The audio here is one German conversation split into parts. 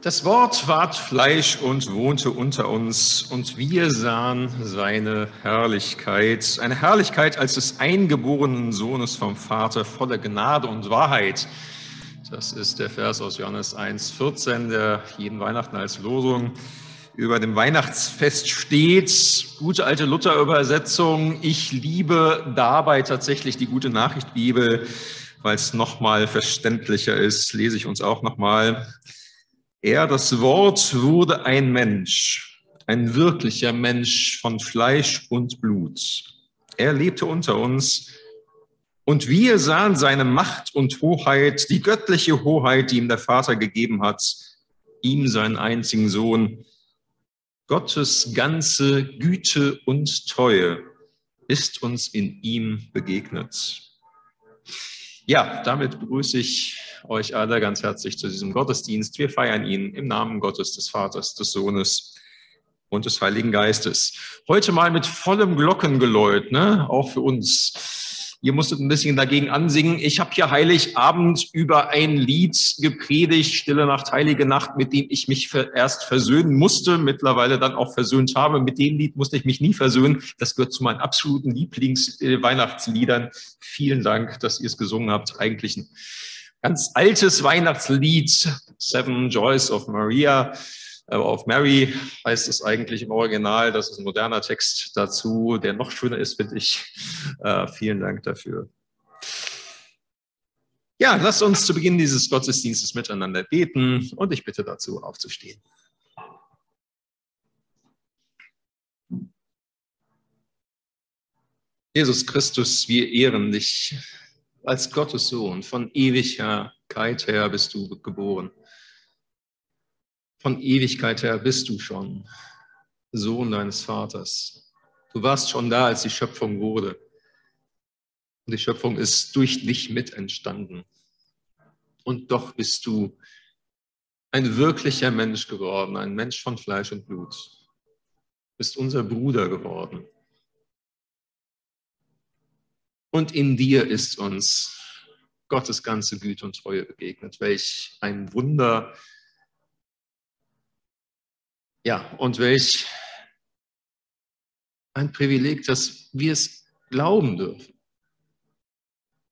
Das Wort ward Fleisch und wohnte unter uns, und wir sahen seine Herrlichkeit, eine Herrlichkeit als des eingeborenen Sohnes vom Vater, voller Gnade und Wahrheit. Das ist der Vers aus Johannes 1, 14, der jeden Weihnachten als Losung über dem Weihnachtsfest steht. Gute alte Luther-Übersetzung. Ich liebe dabei tatsächlich die gute Nachricht Bibel, weil es nochmal verständlicher ist, lese ich uns auch nochmal. Er, das Wort, wurde ein Mensch, ein wirklicher Mensch von Fleisch und Blut. Er lebte unter uns und wir sahen seine Macht und Hoheit, die göttliche Hoheit, die ihm der Vater gegeben hat, ihm seinen einzigen Sohn. Gottes ganze Güte und Treue ist uns in ihm begegnet. Ja, damit begrüße ich euch alle ganz herzlich zu diesem Gottesdienst. Wir feiern ihn im Namen Gottes, des Vaters, des Sohnes und des Heiligen Geistes. Heute mal mit vollem Glockengeläut, ne? auch für uns. Ihr musstet ein bisschen dagegen ansingen. Ich habe hier Heiligabend über ein Lied gepredigt, Stille Nacht, Heilige Nacht, mit dem ich mich erst versöhnen musste, mittlerweile dann auch versöhnt habe. Mit dem Lied musste ich mich nie versöhnen. Das gehört zu meinen absoluten Lieblings-Weihnachtsliedern. Vielen Dank, dass ihr es gesungen habt. Eigentlich ein ganz altes Weihnachtslied, Seven Joys of Maria auf Mary heißt es eigentlich im Original. Das ist ein moderner Text dazu, der noch schöner ist, finde ich. Äh, vielen Dank dafür. Ja, lasst uns zu Beginn dieses Gottesdienstes miteinander beten und ich bitte dazu aufzustehen. Jesus Christus, wir ehren dich als Gottes Sohn. Von Ewigkeit her bist du geboren. Von Ewigkeit her bist du schon Sohn deines Vaters. Du warst schon da, als die Schöpfung wurde. Und die Schöpfung ist durch dich mit entstanden. Und doch bist du ein wirklicher Mensch geworden, ein Mensch von Fleisch und Blut. Du bist unser Bruder geworden. Und in dir ist uns Gottes ganze Güte und Treue begegnet. Welch ein Wunder, ja, und welch ein Privileg, dass wir es glauben dürfen.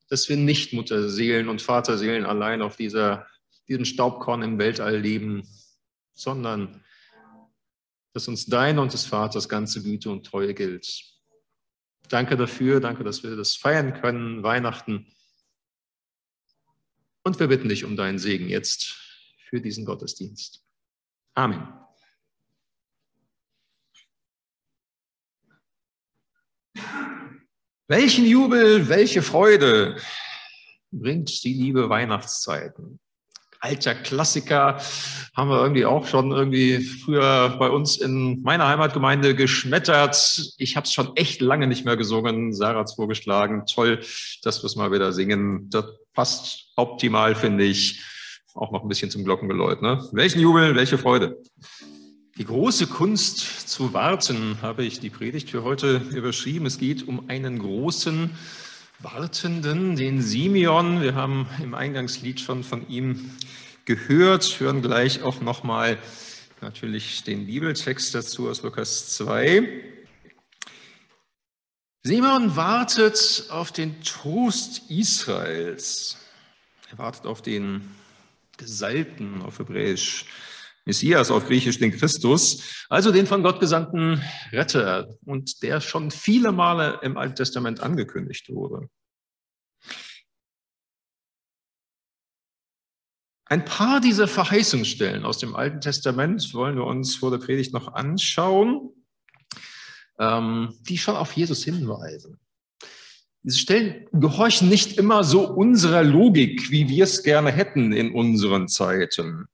Dass wir nicht Mutterseelen und Vaterseelen allein auf dieser, diesem Staubkorn im Weltall leben, sondern dass uns dein und des Vaters ganze Güte und Treue gilt. Danke dafür, danke, dass wir das feiern können, Weihnachten. Und wir bitten dich um deinen Segen jetzt für diesen Gottesdienst. Amen. Welchen Jubel, welche Freude bringt die liebe Weihnachtszeiten? Alter Klassiker haben wir irgendwie auch schon irgendwie früher bei uns in meiner Heimatgemeinde geschmettert. Ich habe es schon echt lange nicht mehr gesungen. Sarah hat es vorgeschlagen. Toll, dass wir es mal wieder singen. Das passt optimal, finde ich. Auch noch ein bisschen zum Glockengeläut. Ne? Welchen Jubel, welche Freude. Die große Kunst zu warten, habe ich die Predigt für heute überschrieben. Es geht um einen großen Wartenden, den Simeon. Wir haben im Eingangslied schon von ihm gehört, hören gleich auch nochmal natürlich den Bibeltext dazu aus Lukas 2. Simeon wartet auf den Trost Israels. Er wartet auf den Gesalbten auf Hebräisch. Messias auf Griechisch den Christus, also den von Gott gesandten Retter und der schon viele Male im Alten Testament angekündigt wurde. Ein paar dieser Verheißungsstellen aus dem Alten Testament wollen wir uns vor der Predigt noch anschauen, ähm, die schon auf Jesus hinweisen. Diese Stellen gehorchen nicht immer so unserer Logik, wie wir es gerne hätten in unseren Zeiten.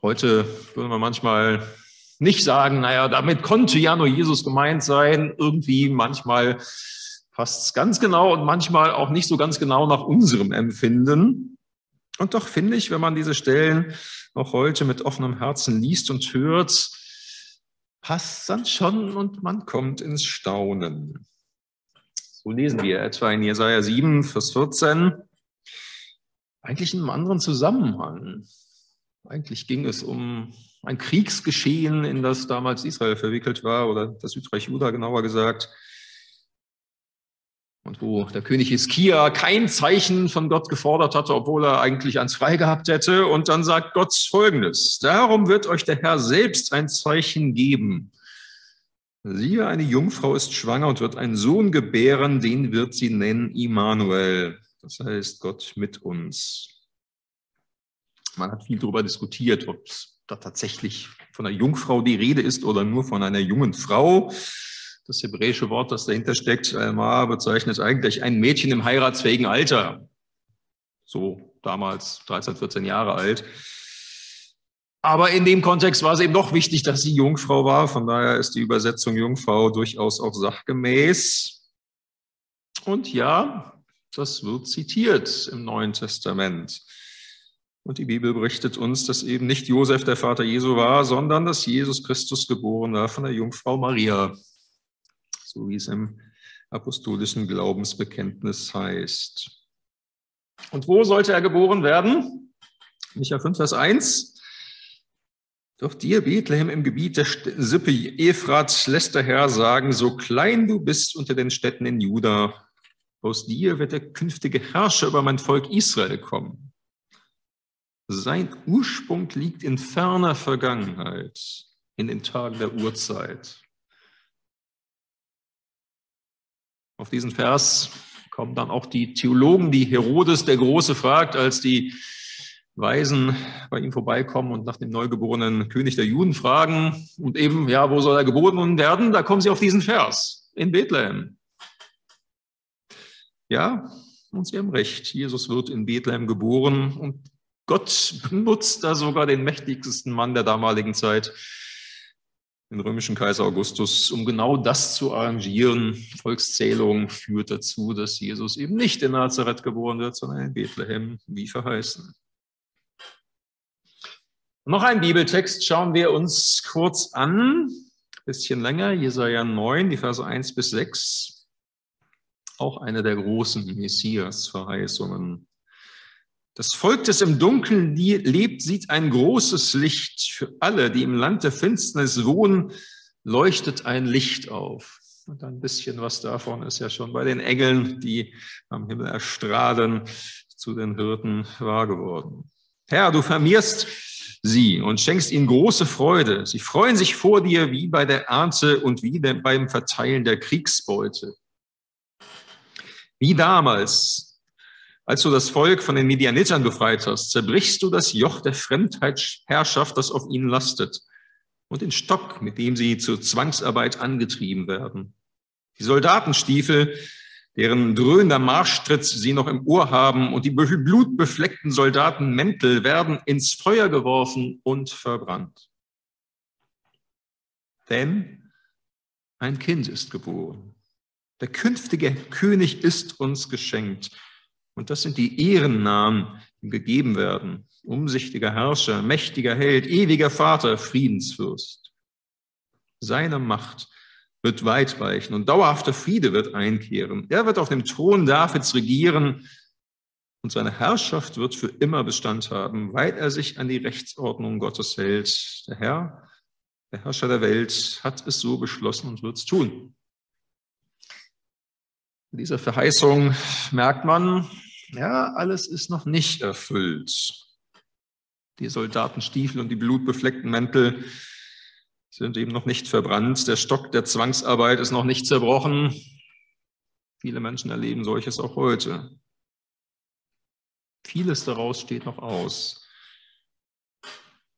Heute würde man manchmal nicht sagen, naja, damit konnte ja nur Jesus gemeint sein. Irgendwie manchmal passt es ganz genau und manchmal auch nicht so ganz genau nach unserem Empfinden. Und doch finde ich, wenn man diese Stellen auch heute mit offenem Herzen liest und hört, passt dann schon und man kommt ins Staunen. So lesen wir etwa in Jesaja 7, Vers 14. eigentlich in einem anderen Zusammenhang. Eigentlich ging es um ein Kriegsgeschehen, in das damals Israel verwickelt war, oder das Südreich Juda genauer gesagt. Und wo der König Hiskia kein Zeichen von Gott gefordert hatte, obwohl er eigentlich eins frei gehabt hätte. Und dann sagt Gott Folgendes. Darum wird euch der Herr selbst ein Zeichen geben. Siehe, eine Jungfrau ist schwanger und wird einen Sohn gebären, den wird sie nennen Immanuel. Das heißt Gott mit uns. Man hat viel darüber diskutiert, ob da tatsächlich von einer Jungfrau die Rede ist oder nur von einer jungen Frau. Das hebräische Wort, das dahinter steckt, Alma, bezeichnet eigentlich ein Mädchen im heiratsfähigen Alter. So damals 13, 14 Jahre alt. Aber in dem Kontext war es eben doch wichtig, dass sie Jungfrau war. Von daher ist die Übersetzung Jungfrau durchaus auch sachgemäß. Und ja, das wird zitiert im Neuen Testament. Und die Bibel berichtet uns, dass eben nicht Josef der Vater Jesu war, sondern dass Jesus Christus geboren war von der Jungfrau Maria, so wie es im apostolischen Glaubensbekenntnis heißt. Und wo sollte er geboren werden? Micha 5, Vers 1. Doch dir, Bethlehem, im Gebiet der Sippe Ephrat, lässt der Herr sagen, so klein du bist unter den Städten in Juda, aus dir wird der künftige Herrscher über mein Volk Israel kommen. Sein Ursprung liegt in ferner Vergangenheit, in den Tagen der Urzeit. Auf diesen Vers kommen dann auch die Theologen, die Herodes der Große fragt, als die Weisen bei ihm vorbeikommen und nach dem neugeborenen König der Juden fragen und eben, ja, wo soll er geboren werden? Da kommen sie auf diesen Vers in Bethlehem. Ja, und Sie haben recht, Jesus wird in Bethlehem geboren und Gott benutzt da sogar den mächtigsten Mann der damaligen Zeit, den römischen Kaiser Augustus, um genau das zu arrangieren. Volkszählung führt dazu, dass Jesus eben nicht in Nazareth geboren wird, sondern in Bethlehem, wie verheißen. Noch ein Bibeltext schauen wir uns kurz an, ein bisschen länger, Jesaja 9, die Verse 1 bis 6 auch eine der großen Messias-Verheißungen. Das Volk, das im Dunkeln lebt, sieht ein großes Licht. Für alle, die im Land der Finsternis wohnen, leuchtet ein Licht auf. Und ein bisschen was davon ist ja schon bei den Engeln, die am Himmel erstrahlen, zu den Hirten wahr geworden. Herr, du vermehrst sie und schenkst ihnen große Freude. Sie freuen sich vor dir wie bei der Ernte und wie beim Verteilen der Kriegsbeute. Wie damals, als du das Volk von den Medianitern befreit hast, zerbrichst du das Joch der Fremdheitsherrschaft, das auf ihnen lastet, und den Stock, mit dem sie zur Zwangsarbeit angetrieben werden. Die Soldatenstiefel, deren dröhnender Marschtritt sie noch im Ohr haben, und die blutbefleckten Soldatenmäntel werden ins Feuer geworfen und verbrannt. Denn ein Kind ist geboren. Der künftige König ist uns geschenkt. Und das sind die Ehrennamen, die ihm gegeben werden. Umsichtiger Herrscher, mächtiger Held, ewiger Vater, Friedensfürst. Seine Macht wird weit reichen und dauerhafter Friede wird einkehren. Er wird auf dem Thron Davids regieren und seine Herrschaft wird für immer Bestand haben, weil er sich an die Rechtsordnung Gottes hält. Der Herr, der Herrscher der Welt, hat es so beschlossen und wird es tun. In dieser Verheißung merkt man, ja, alles ist noch nicht erfüllt. Die Soldatenstiefel und die blutbefleckten Mäntel sind eben noch nicht verbrannt. Der Stock der Zwangsarbeit ist noch nicht zerbrochen. Viele Menschen erleben solches auch heute. Vieles daraus steht noch aus.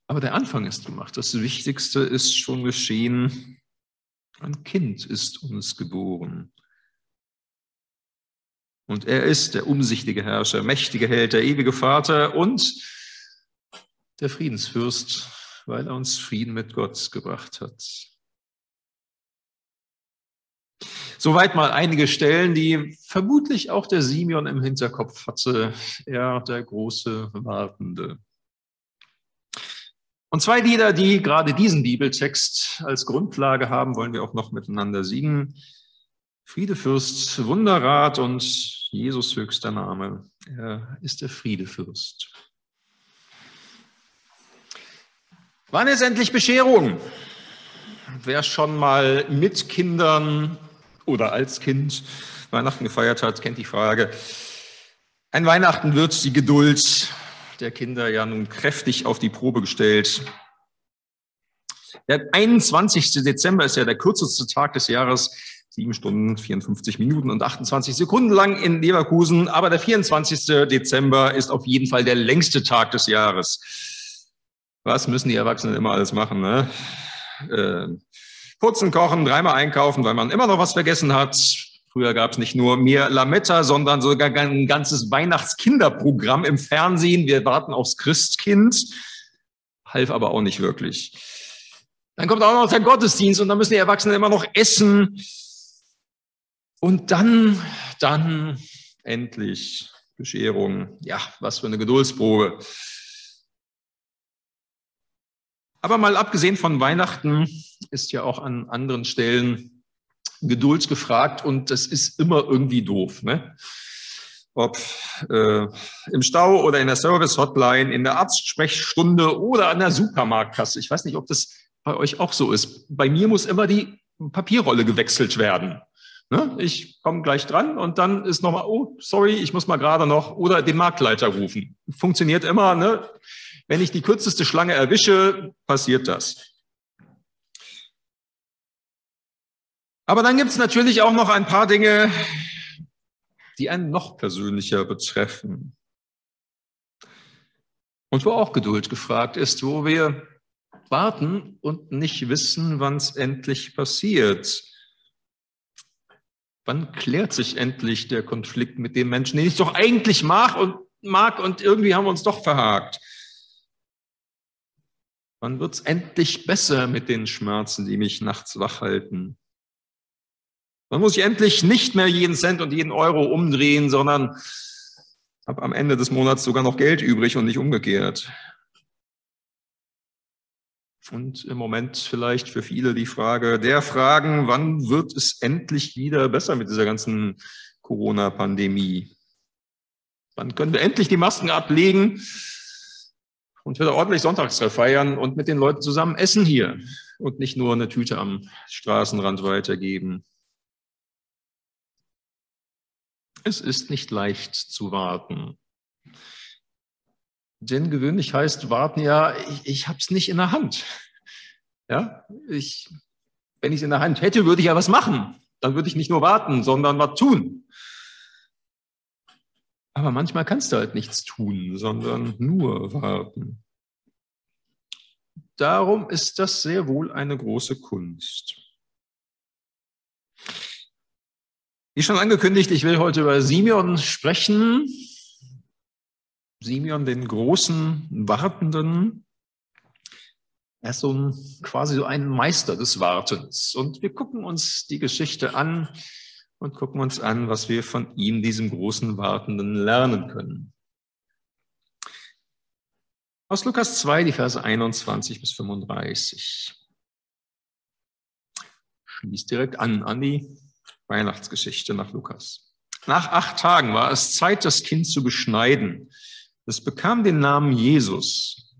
Aber der Anfang ist gemacht. Das Wichtigste ist schon geschehen. Ein Kind ist uns geboren. Und er ist der umsichtige Herrscher, mächtige Held, der ewige Vater und der Friedensfürst, weil er uns Frieden mit Gott gebracht hat. Soweit mal einige Stellen, die vermutlich auch der Simeon im Hinterkopf hatte, er der große Wartende. Und zwei Lieder, die gerade diesen Bibeltext als Grundlage haben, wollen wir auch noch miteinander singen. Friedefürst, Wunderrat und Jesus höchster Name. Er ist der Friedefürst. Wann ist endlich Bescherung? Wer schon mal mit Kindern oder als Kind Weihnachten gefeiert hat, kennt die Frage. Ein Weihnachten wird die Geduld der Kinder ja nun kräftig auf die Probe gestellt. Der 21. Dezember ist ja der kürzeste Tag des Jahres, sieben Stunden, 54 Minuten und 28 Sekunden lang in Leverkusen. Aber der 24. Dezember ist auf jeden Fall der längste Tag des Jahres. Was müssen die Erwachsenen immer alles machen? Ne? Äh, putzen, kochen, dreimal einkaufen, weil man immer noch was vergessen hat. Früher gab es nicht nur mehr Lametta, sondern sogar ein ganzes Weihnachtskinderprogramm im Fernsehen. Wir warten aufs Christkind. Half aber auch nicht wirklich. Dann kommt auch noch der Gottesdienst und dann müssen die Erwachsenen immer noch essen. Und dann, dann endlich Bescherung. Ja, was für eine Geduldsprobe. Aber mal abgesehen von Weihnachten ist ja auch an anderen Stellen Geduld gefragt und das ist immer irgendwie doof. Ne? Ob äh, im Stau oder in der Service-Hotline, in der Arztsprechstunde oder an der Supermarktkasse. Ich weiß nicht, ob das bei euch auch so ist. Bei mir muss immer die Papierrolle gewechselt werden. Ne? Ich komme gleich dran und dann ist nochmal, oh, sorry, ich muss mal gerade noch oder den Marktleiter rufen. Funktioniert immer, ne? Wenn ich die kürzeste Schlange erwische, passiert das. Aber dann gibt es natürlich auch noch ein paar Dinge, die einen noch persönlicher betreffen. Und wo auch Geduld gefragt ist, wo wir warten und nicht wissen, wann es endlich passiert. Wann klärt sich endlich der Konflikt mit dem Menschen, den ich doch eigentlich mag und mag und irgendwie haben wir uns doch verhakt? Wann wird es endlich besser mit den Schmerzen, die mich nachts wach halten? Wann muss ich endlich nicht mehr jeden Cent und jeden Euro umdrehen, sondern habe am Ende des Monats sogar noch Geld übrig und nicht umgekehrt? Und im Moment vielleicht für viele die Frage der Fragen, wann wird es endlich wieder besser mit dieser ganzen Corona-Pandemie? Wann können wir endlich die Masken ablegen und wieder ordentlich Sonntagstreff feiern und mit den Leuten zusammen essen hier und nicht nur eine Tüte am Straßenrand weitergeben? Es ist nicht leicht zu warten. Denn gewöhnlich heißt warten ja, ich, ich habe es nicht in der Hand. Ja, ich, wenn ich es in der Hand hätte, würde ich ja was machen. Dann würde ich nicht nur warten, sondern was tun. Aber manchmal kannst du halt nichts tun, sondern nur warten. Darum ist das sehr wohl eine große Kunst. Wie schon angekündigt, ich will heute über Simeon sprechen. Simeon, den großen Wartenden. Er ist so ein, quasi so ein Meister des Wartens. Und wir gucken uns die Geschichte an und gucken uns an, was wir von ihm, diesem großen Wartenden, lernen können. Aus Lukas 2, die Verse 21 bis 35. Schließt direkt an, an die Weihnachtsgeschichte nach Lukas. Nach acht Tagen war es Zeit, das Kind zu beschneiden. Es bekam den Namen Jesus.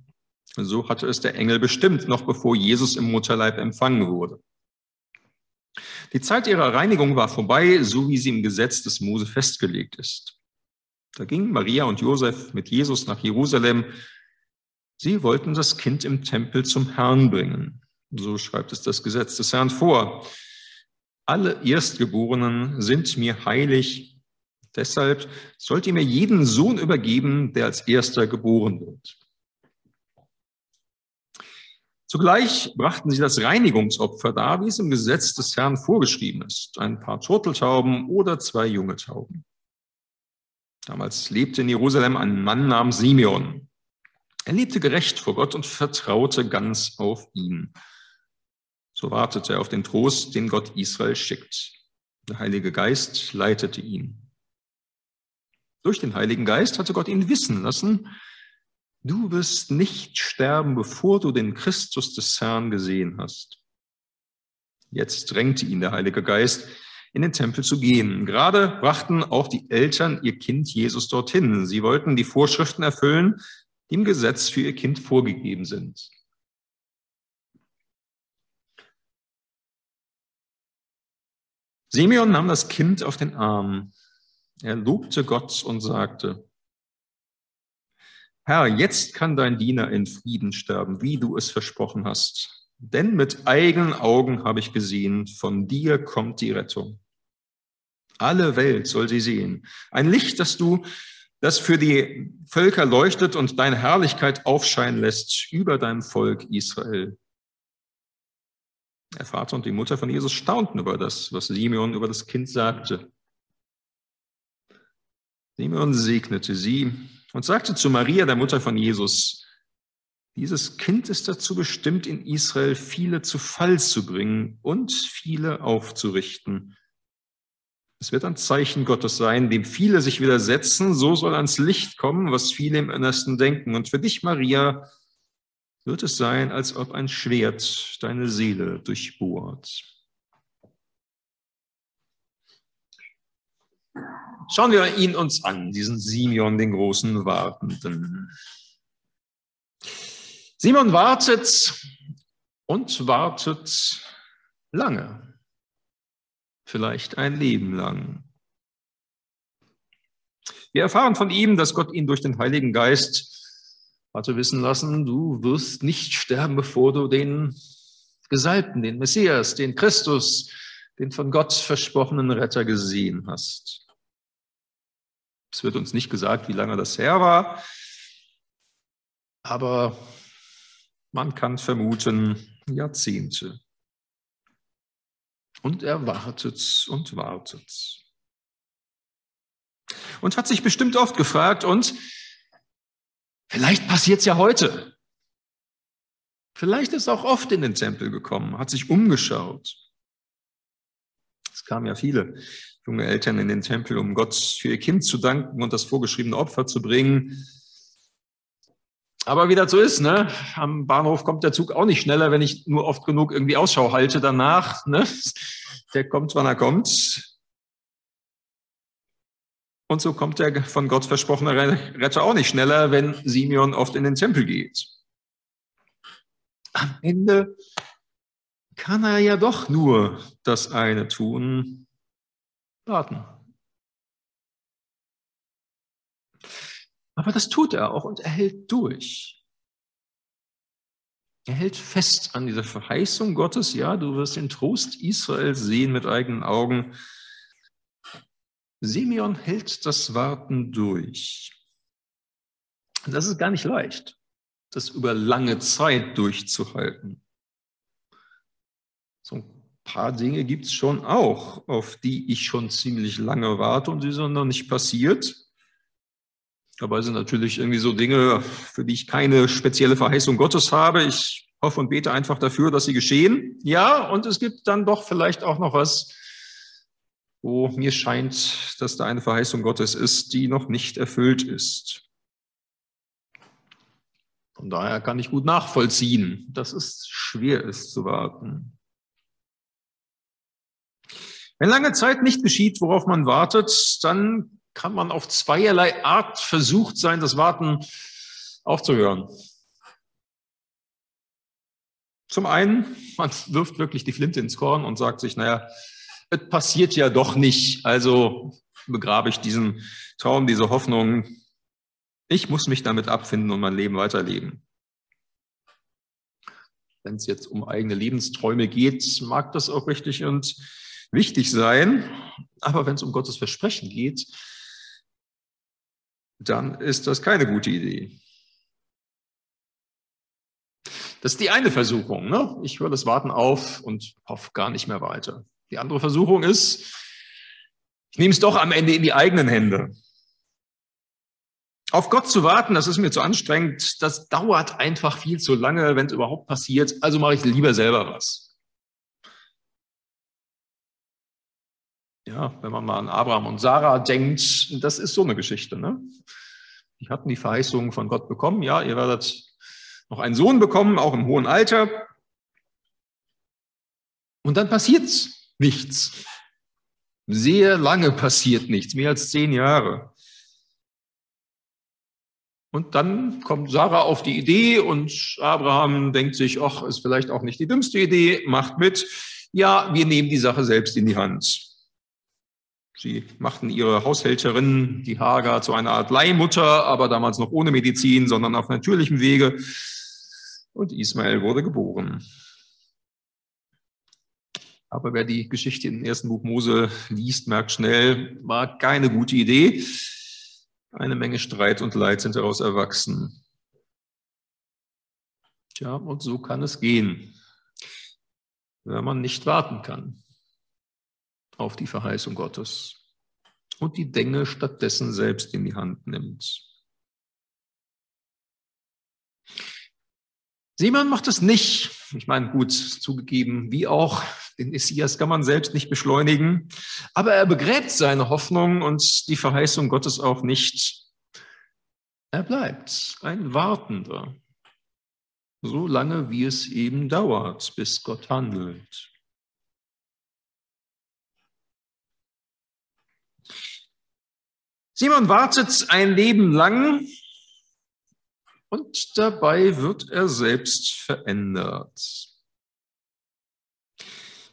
So hatte es der Engel bestimmt, noch bevor Jesus im Mutterleib empfangen wurde. Die Zeit ihrer Reinigung war vorbei, so wie sie im Gesetz des Mose festgelegt ist. Da gingen Maria und Josef mit Jesus nach Jerusalem. Sie wollten das Kind im Tempel zum Herrn bringen. So schreibt es das Gesetz des Herrn vor. Alle Erstgeborenen sind mir heilig Deshalb sollt ihr mir jeden Sohn übergeben, der als erster geboren wird. Zugleich brachten sie das Reinigungsopfer dar, wie es im Gesetz des Herrn vorgeschrieben ist. Ein paar Turteltauben oder zwei junge Tauben. Damals lebte in Jerusalem ein Mann namens Simeon. Er lebte gerecht vor Gott und vertraute ganz auf ihn. So wartete er auf den Trost, den Gott Israel schickt. Der Heilige Geist leitete ihn. Durch den Heiligen Geist hatte Gott ihn wissen lassen, du wirst nicht sterben, bevor du den Christus des Herrn gesehen hast. Jetzt drängte ihn der Heilige Geist, in den Tempel zu gehen. Gerade brachten auch die Eltern ihr Kind Jesus dorthin. Sie wollten die Vorschriften erfüllen, die im Gesetz für ihr Kind vorgegeben sind. Simeon nahm das Kind auf den Arm. Er lobte Gott und sagte, Herr, jetzt kann dein Diener in Frieden sterben, wie du es versprochen hast. Denn mit eigenen Augen habe ich gesehen, von dir kommt die Rettung. Alle Welt soll sie sehen. Ein Licht, das du, das für die Völker leuchtet und deine Herrlichkeit aufscheinen lässt über deinem Volk Israel. Der Vater und die Mutter von Jesus staunten über das, was Simeon über das Kind sagte. Simeon segnete sie und sagte zu Maria, der Mutter von Jesus, dieses Kind ist dazu bestimmt, in Israel viele zu Fall zu bringen und viele aufzurichten. Es wird ein Zeichen Gottes sein, dem viele sich widersetzen, so soll ans Licht kommen, was viele im Innersten denken. Und für dich, Maria, wird es sein, als ob ein Schwert deine Seele durchbohrt. Schauen wir ihn uns an, diesen Simeon, den großen Wartenden. Simon wartet und wartet lange, vielleicht ein Leben lang. Wir erfahren von ihm, dass Gott ihn durch den Heiligen Geist hatte wissen lassen, du wirst nicht sterben, bevor du den Gesalbten, den Messias, den Christus, den von Gott versprochenen Retter gesehen hast. Es wird uns nicht gesagt, wie lange das her war, aber man kann vermuten Jahrzehnte. Und er wartet und wartet. Und hat sich bestimmt oft gefragt, und vielleicht passiert es ja heute. Vielleicht ist er auch oft in den Tempel gekommen, hat sich umgeschaut. Es kamen ja viele junge Eltern in den Tempel, um Gott für ihr Kind zu danken und das vorgeschriebene Opfer zu bringen. Aber wie das so ist, ne? am Bahnhof kommt der Zug auch nicht schneller, wenn ich nur oft genug irgendwie Ausschau halte danach. Ne? Der kommt, wann er kommt. Und so kommt der von Gott versprochene Retter auch nicht schneller, wenn Simeon oft in den Tempel geht. Am Ende kann er ja doch nur das eine tun, warten. Aber das tut er auch und er hält durch. Er hält fest an dieser Verheißung Gottes, ja, du wirst den Trost Israel sehen mit eigenen Augen. Simeon hält das Warten durch. Das ist gar nicht leicht, das über lange Zeit durchzuhalten. Paar Dinge gibt es schon auch, auf die ich schon ziemlich lange warte und die sind noch nicht passiert. Dabei sind natürlich irgendwie so Dinge, für die ich keine spezielle Verheißung Gottes habe. Ich hoffe und bete einfach dafür, dass sie geschehen. Ja, und es gibt dann doch vielleicht auch noch was, wo mir scheint, dass da eine Verheißung Gottes ist, die noch nicht erfüllt ist. Von daher kann ich gut nachvollziehen, dass es schwer ist zu warten. Wenn lange Zeit nicht geschieht, worauf man wartet, dann kann man auf zweierlei Art versucht sein, das Warten aufzuhören. Zum einen, man wirft wirklich die Flinte ins Korn und sagt sich, naja, es passiert ja doch nicht, also begrabe ich diesen Traum, diese Hoffnung. Ich muss mich damit abfinden und mein Leben weiterleben. Wenn es jetzt um eigene Lebensträume geht, mag das auch richtig und wichtig sein. Aber wenn es um Gottes Versprechen geht, dann ist das keine gute Idee. Das ist die eine Versuchung. Ne? Ich höre das Warten auf und hoffe gar nicht mehr weiter. Die andere Versuchung ist, ich nehme es doch am Ende in die eigenen Hände. Auf Gott zu warten, das ist mir zu anstrengend. Das dauert einfach viel zu lange, wenn es überhaupt passiert. Also mache ich lieber selber was. Ja, wenn man mal an Abraham und Sarah denkt, das ist so eine Geschichte. Ne? Die hatten die Verheißung von Gott bekommen. Ja, ihr werdet noch einen Sohn bekommen, auch im hohen Alter. Und dann passiert nichts. Sehr lange passiert nichts, mehr als zehn Jahre. Und dann kommt Sarah auf die Idee und Abraham denkt sich, ach, ist vielleicht auch nicht die dümmste Idee, macht mit. Ja, wir nehmen die Sache selbst in die Hand. Sie machten ihre Haushälterin, die Hagar, zu einer Art Leihmutter, aber damals noch ohne Medizin, sondern auf natürlichem Wege. Und Ismael wurde geboren. Aber wer die Geschichte im ersten Buch Mose liest, merkt schnell, war keine gute Idee. Eine Menge Streit und Leid sind daraus erwachsen. Tja, und so kann es gehen, wenn man nicht warten kann auf die Verheißung Gottes und die Dinge stattdessen selbst in die Hand nimmt. Simon macht es nicht. Ich meine, gut, zugegeben, wie auch, den Messias kann man selbst nicht beschleunigen, aber er begräbt seine Hoffnung und die Verheißung Gottes auch nicht. Er bleibt ein Wartender, so lange wie es eben dauert, bis Gott handelt. Simon wartet ein Leben lang und dabei wird er selbst verändert.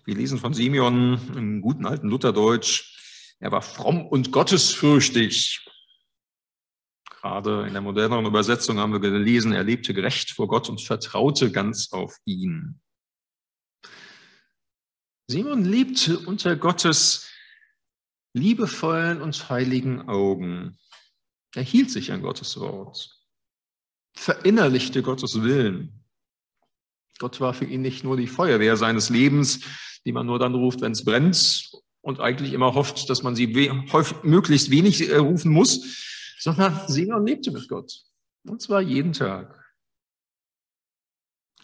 Wir lesen von Simeon im guten alten Lutherdeutsch. Er war fromm und gottesfürchtig. Gerade in der moderneren Übersetzung haben wir gelesen, er lebte gerecht vor Gott und vertraute ganz auf ihn. Simon lebte unter Gottes liebevollen und heiligen Augen. Er hielt sich an Gottes Wort verinnerlichte Gottes Willen. Gott war für ihn nicht nur die Feuerwehr seines Lebens, die man nur dann ruft, wenn es brennt und eigentlich immer hofft, dass man sie häufig, möglichst wenig äh, rufen muss, sondern Simon lebte mit Gott. Und zwar jeden Tag.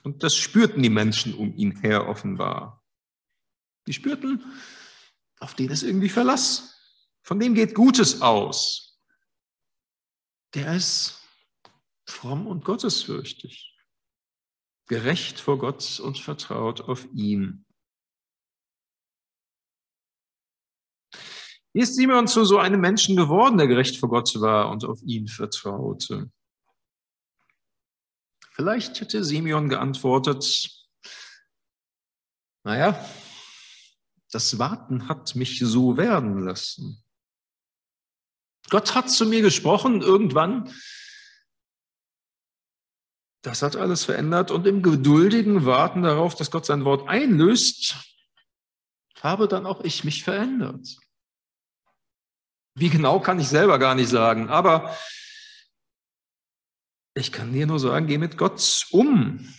Und das spürten die Menschen um ihn her offenbar. Die spürten, auf den ist irgendwie Verlass. Von dem geht Gutes aus. Der ist fromm und gottesfürchtig, gerecht vor Gott und vertraut auf ihn. Wie ist Simon zu so einem Menschen geworden, der gerecht vor Gott war und auf ihn vertraute? Vielleicht hätte Simeon geantwortet, naja, das Warten hat mich so werden lassen. Gott hat zu mir gesprochen irgendwann, das hat alles verändert und im geduldigen Warten darauf, dass Gott sein Wort einlöst, habe dann auch ich mich verändert. Wie genau kann ich selber gar nicht sagen, aber ich kann dir nur sagen, geh mit Gott um.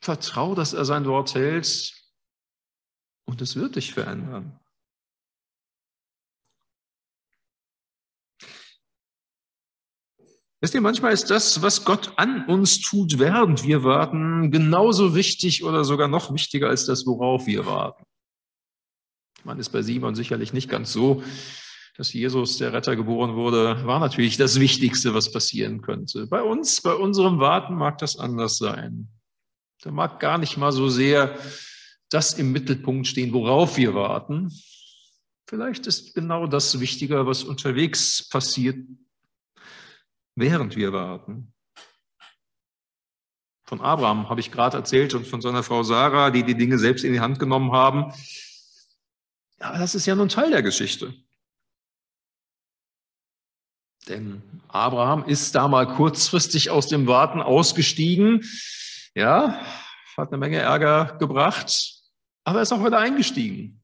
Vertrau, dass er sein Wort hält und es wird dich verändern. Wisst ihr, manchmal ist das, was Gott an uns tut, während wir warten, genauso wichtig oder sogar noch wichtiger als das, worauf wir warten. Man ist bei Simon sicherlich nicht ganz so. Dass Jesus, der Retter, geboren wurde, war natürlich das Wichtigste, was passieren könnte. Bei uns, bei unserem Warten mag das anders sein. Da mag gar nicht mal so sehr das im Mittelpunkt stehen, worauf wir warten. Vielleicht ist genau das wichtiger, was unterwegs passiert, während wir warten. Von Abraham habe ich gerade erzählt und von seiner Frau Sarah, die die Dinge selbst in die Hand genommen haben. Ja, das ist ja nun Teil der Geschichte. Denn Abraham ist da mal kurzfristig aus dem Warten ausgestiegen. Ja, hat eine Menge Ärger gebracht, aber er ist auch wieder eingestiegen.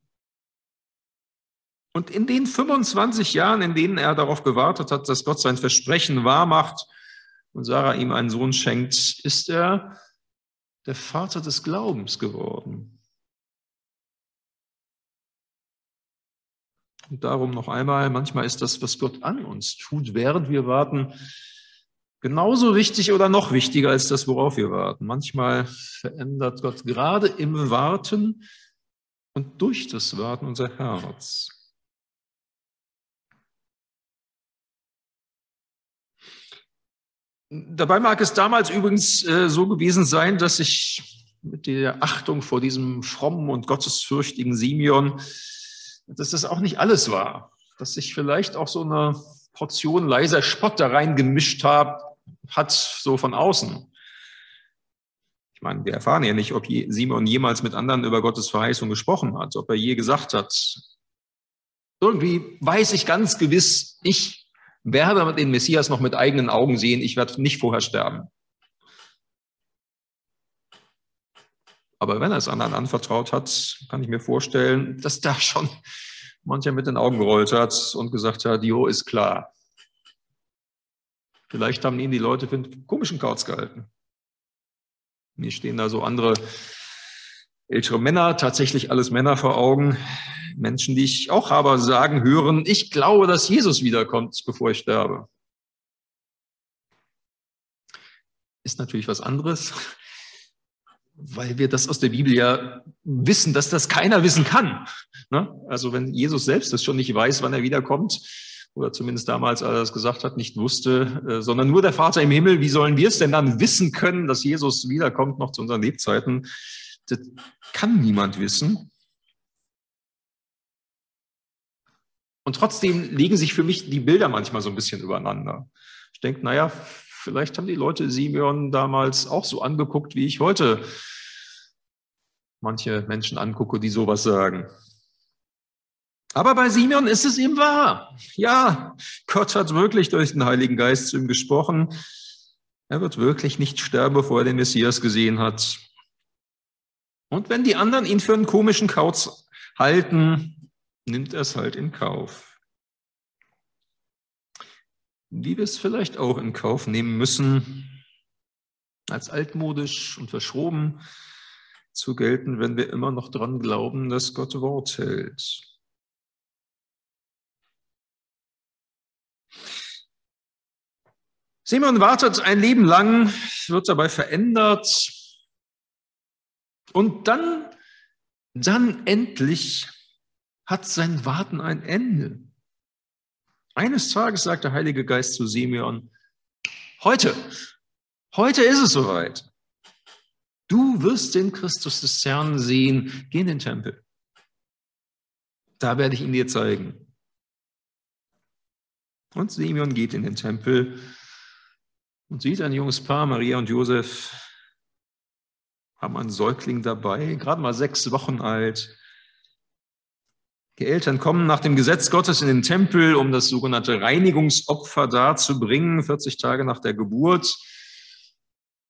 Und in den 25 Jahren, in denen er darauf gewartet hat, dass Gott sein Versprechen wahrmacht und Sarah ihm einen Sohn schenkt, ist er der Vater des Glaubens geworden. Und darum noch einmal, manchmal ist das, was Gott an uns tut, während wir warten, genauso wichtig oder noch wichtiger als das, worauf wir warten. Manchmal verändert Gott gerade im Warten und durch das Warten unser Herz. Dabei mag es damals übrigens äh, so gewesen sein, dass ich mit der Achtung vor diesem frommen und gottesfürchtigen Simeon dass das auch nicht alles war, dass sich vielleicht auch so eine Portion leiser Spott da reingemischt hat, hat so von außen. Ich meine, wir erfahren ja nicht, ob Simon jemals mit anderen über Gottes Verheißung gesprochen hat, ob er je gesagt hat, irgendwie weiß ich ganz gewiss, ich werde den Messias noch mit eigenen Augen sehen, ich werde nicht vorher sterben. Aber wenn er es anderen anvertraut hat, kann ich mir vorstellen, dass da schon mancher mit den Augen gerollt hat und gesagt hat, Jo ist klar. Vielleicht haben ihn die Leute für einen komischen Kauz gehalten. Mir stehen da so andere ältere Männer, tatsächlich alles Männer vor Augen, Menschen, die ich auch habe, sagen, hören, ich glaube, dass Jesus wiederkommt, bevor ich sterbe. Ist natürlich was anderes, weil wir das aus der Bibel ja wissen, dass das keiner wissen kann. Ne? Also wenn Jesus selbst das schon nicht weiß, wann er wiederkommt, oder zumindest damals, als er das gesagt hat, nicht wusste, äh, sondern nur der Vater im Himmel. Wie sollen wir es denn dann wissen können, dass Jesus wiederkommt, noch zu unseren Lebzeiten? Das kann niemand wissen. Und trotzdem legen sich für mich die Bilder manchmal so ein bisschen übereinander. Ich denke, naja, vielleicht haben die Leute Simeon damals auch so angeguckt, wie ich heute manche Menschen angucke, die sowas sagen. Aber bei Simeon ist es ihm wahr. Ja, Gott hat wirklich durch den Heiligen Geist zu ihm gesprochen. Er wird wirklich nicht sterben, bevor er den Messias gesehen hat. Und wenn die anderen ihn für einen komischen Kauz halten, nimmt er es halt in Kauf. Wie wir es vielleicht auch in Kauf nehmen müssen, als altmodisch und verschroben zu gelten, wenn wir immer noch dran glauben, dass Gott Wort hält. Simon wartet ein Leben lang, wird dabei verändert und dann, dann endlich hat sein Warten ein Ende. Eines Tages sagt der Heilige Geist zu Simeon, heute, heute ist es soweit. Du wirst den Christus des Herrn sehen. Geh in den Tempel. Da werde ich ihn dir zeigen. Und Simeon geht in den Tempel und sieht ein junges Paar, Maria und Josef, haben einen Säugling dabei, gerade mal sechs Wochen alt. Die Eltern kommen nach dem Gesetz Gottes in den Tempel, um das sogenannte Reinigungsopfer darzubringen, 40 Tage nach der Geburt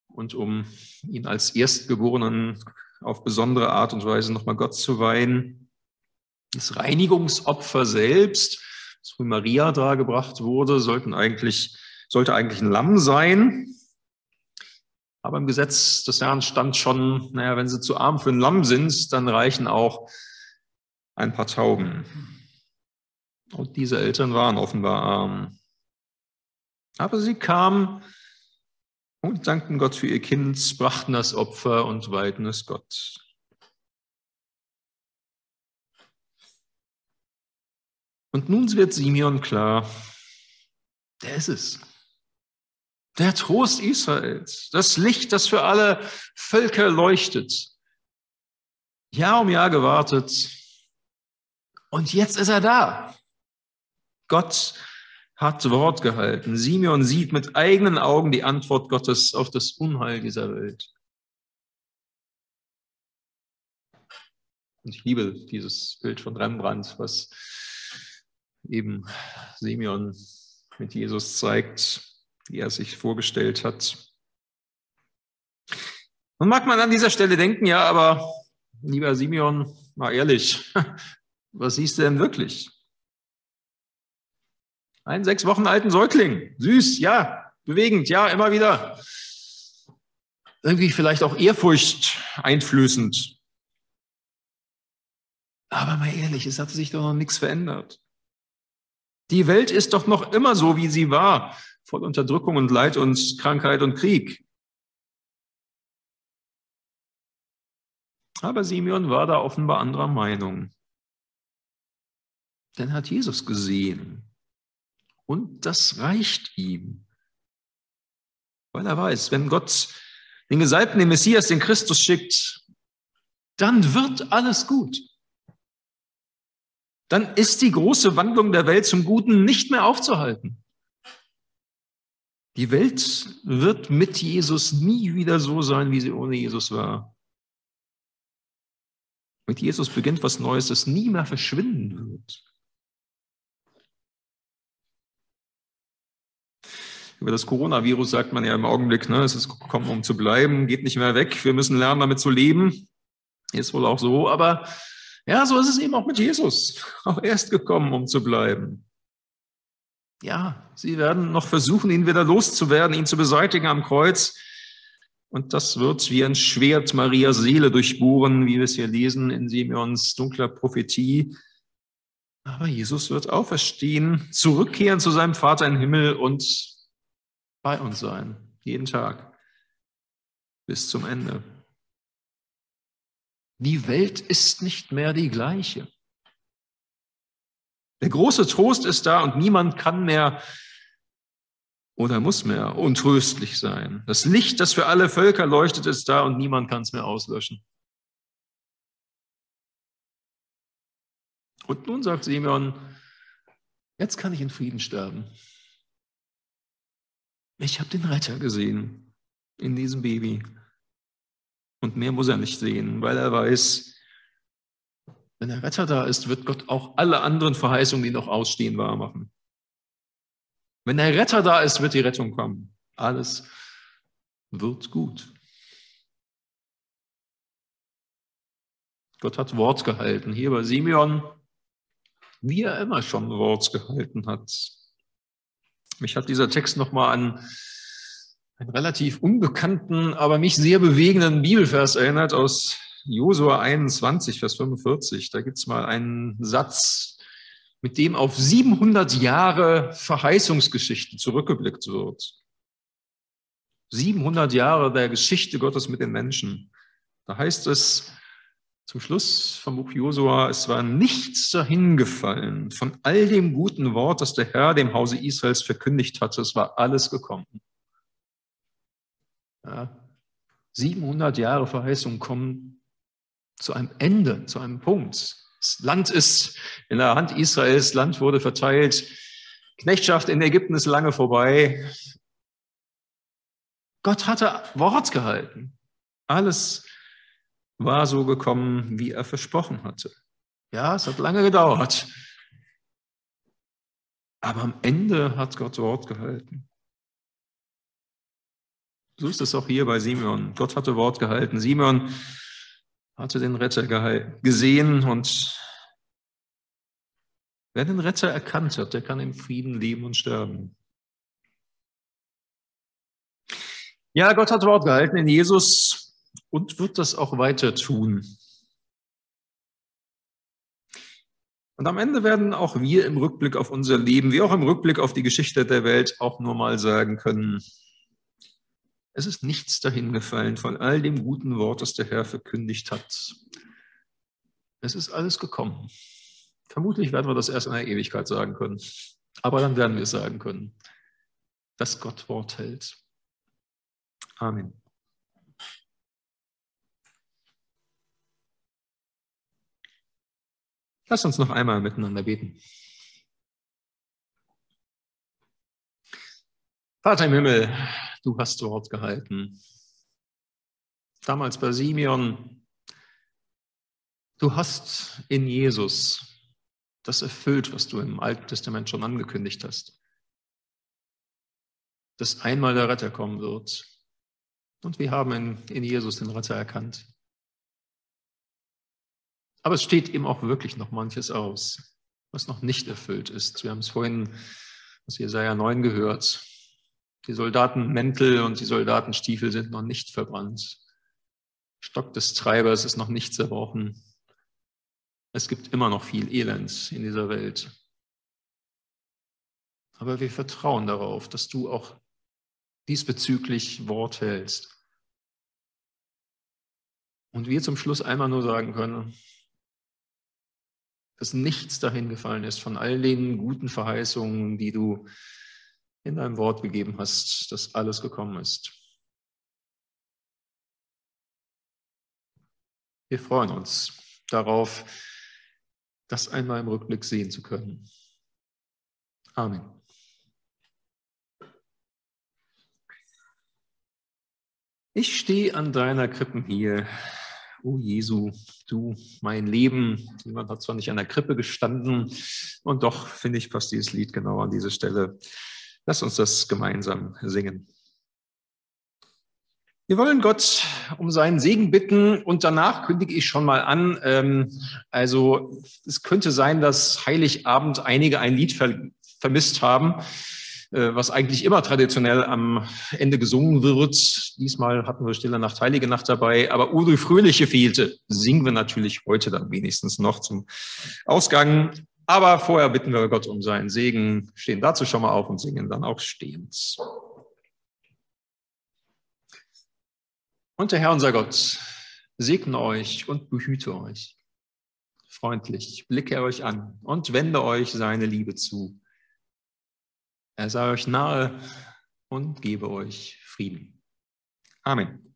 und um ihn als Erstgeborenen auf besondere Art und Weise nochmal Gott zu weihen. Das Reinigungsopfer selbst, von Maria dargebracht wurde, sollten eigentlich sollte eigentlich ein Lamm sein. Aber im Gesetz des Herrn stand schon, naja, wenn sie zu arm für ein Lamm sind, dann reichen auch ein paar Tauben. Und diese Eltern waren offenbar arm. Aber sie kamen und dankten Gott für ihr Kind, brachten das Opfer und weihten es Gott. Und nun wird Simeon klar, der ist es. Der Trost Israels, das Licht, das für alle Völker leuchtet. Jahr um Jahr gewartet. Und jetzt ist er da. Gott hat Wort gehalten. Simeon sieht mit eigenen Augen die Antwort Gottes auf das Unheil dieser Welt. Und ich liebe dieses Bild von Rembrandt, was eben Simeon mit Jesus zeigt wie er sich vorgestellt hat. Und mag man an dieser Stelle denken, ja, aber lieber Simeon, mal ehrlich, was siehst du denn wirklich? Einen sechs Wochen alten Säugling, süß, ja, bewegend, ja, immer wieder. Irgendwie vielleicht auch Ehrfurcht einflößend. Aber mal ehrlich, es hat sich doch noch nichts verändert. Die Welt ist doch noch immer so, wie sie war voll Unterdrückung und Leid und Krankheit und Krieg. Aber Simeon war da offenbar anderer Meinung. Denn er hat Jesus gesehen. Und das reicht ihm. Weil er weiß, wenn Gott den Gesalbten, den Messias, den Christus schickt, dann wird alles gut. Dann ist die große Wandlung der Welt zum Guten nicht mehr aufzuhalten. Die Welt wird mit Jesus nie wieder so sein, wie sie ohne Jesus war. Mit Jesus beginnt was Neues, das nie mehr verschwinden wird. Über das Coronavirus sagt man ja im Augenblick, ne, es ist gekommen, um zu bleiben, geht nicht mehr weg. Wir müssen lernen, damit zu leben. Ist wohl auch so, aber ja, so ist es eben auch mit Jesus. Auch er ist gekommen, um zu bleiben. Ja, sie werden noch versuchen, ihn wieder loszuwerden, ihn zu beseitigen am Kreuz. Und das wird wie ein Schwert Marias Seele durchbohren, wie wir es hier lesen in Simeons dunkler Prophetie. Aber Jesus wird auferstehen, zurückkehren zu seinem Vater im Himmel und bei uns sein, jeden Tag, bis zum Ende. Die Welt ist nicht mehr die gleiche. Der große Trost ist da und niemand kann mehr oder muss mehr untröstlich sein. Das Licht, das für alle Völker leuchtet, ist da und niemand kann es mehr auslöschen. Und nun sagt Simeon, jetzt kann ich in Frieden sterben. Ich habe den Retter gesehen in diesem Baby. Und mehr muss er nicht sehen, weil er weiß, wenn der Retter da ist, wird Gott auch alle anderen Verheißungen, die noch ausstehen, wahr machen. Wenn der Retter da ist, wird die Rettung kommen. Alles wird gut. Gott hat Wort gehalten. Hier bei Simeon, wie er immer schon Wort gehalten hat. Mich hat dieser Text nochmal an einen relativ unbekannten, aber mich sehr bewegenden Bibelvers erinnert aus Josua 21, Vers 45. Da gibt es mal einen Satz, mit dem auf 700 Jahre Verheißungsgeschichte zurückgeblickt wird. 700 Jahre der Geschichte Gottes mit den Menschen. Da heißt es zum Schluss vom Buch Josua, es war nichts dahingefallen von all dem guten Wort, das der Herr dem Hause Israels verkündigt hatte. Es war alles gekommen. Ja, 700 Jahre Verheißung kommen zu einem Ende, zu einem Punkt. Das Land ist in der Hand Israels, Land wurde verteilt. Knechtschaft in Ägypten ist lange vorbei. Gott hatte Wort gehalten. Alles war so gekommen, wie er versprochen hatte. Ja, es hat lange gedauert. Aber am Ende hat Gott Wort gehalten. So ist es auch hier bei Simeon. Gott hatte Wort gehalten. Simeon hatte den Retter gesehen und wer den Retter erkannt hat, der kann im Frieden leben und sterben. Ja, Gott hat Wort gehalten in Jesus und wird das auch weiter tun. Und am Ende werden auch wir im Rückblick auf unser Leben, wie auch im Rückblick auf die Geschichte der Welt, auch nur mal sagen können, es ist nichts dahin gefallen von all dem guten Wort, das der Herr verkündigt hat. Es ist alles gekommen. Vermutlich werden wir das erst in der Ewigkeit sagen können. Aber dann werden wir sagen können, dass Gott Wort hält. Amen. Lass uns noch einmal miteinander beten. Vater im Himmel, du hast Wort gehalten. Damals bei Simeon, du hast in Jesus das erfüllt, was du im Alten Testament schon angekündigt hast. Dass einmal der Retter kommen wird. Und wir haben in, in Jesus den Retter erkannt. Aber es steht eben auch wirklich noch manches aus, was noch nicht erfüllt ist. Wir haben es vorhin aus Jesaja 9 gehört. Die Soldatenmäntel und die Soldatenstiefel sind noch nicht verbrannt. Stock des Treibers ist noch nicht zerbrochen. Es gibt immer noch viel Elend in dieser Welt. Aber wir vertrauen darauf, dass du auch diesbezüglich Wort hältst. Und wir zum Schluss einmal nur sagen können, dass nichts dahin gefallen ist von all den guten Verheißungen, die du in deinem Wort gegeben hast, dass alles gekommen ist. Wir freuen uns darauf, das einmal im Rückblick sehen zu können. Amen. Ich stehe an deiner Krippen hier, O oh Jesu, du, mein Leben. Jemand hat zwar nicht an der Krippe gestanden, und doch finde ich, passt dieses Lied genau an diese Stelle. Lass uns das gemeinsam singen. Wir wollen Gott um seinen Segen bitten und danach kündige ich schon mal an. Ähm, also es könnte sein, dass Heiligabend einige ein Lied ver vermisst haben, äh, was eigentlich immer traditionell am Ende gesungen wird. Diesmal hatten wir Stille Nacht, Heilige Nacht dabei, aber Uri Fröhliche fehlte. Singen wir natürlich heute dann wenigstens noch zum Ausgang. Aber vorher bitten wir Gott um seinen Segen, stehen dazu schon mal auf und singen dann auch stehend. Und der Herr, unser Gott, segne euch und behüte euch. Freundlich blicke er euch an und wende euch seine Liebe zu. Er sei euch nahe und gebe euch Frieden. Amen.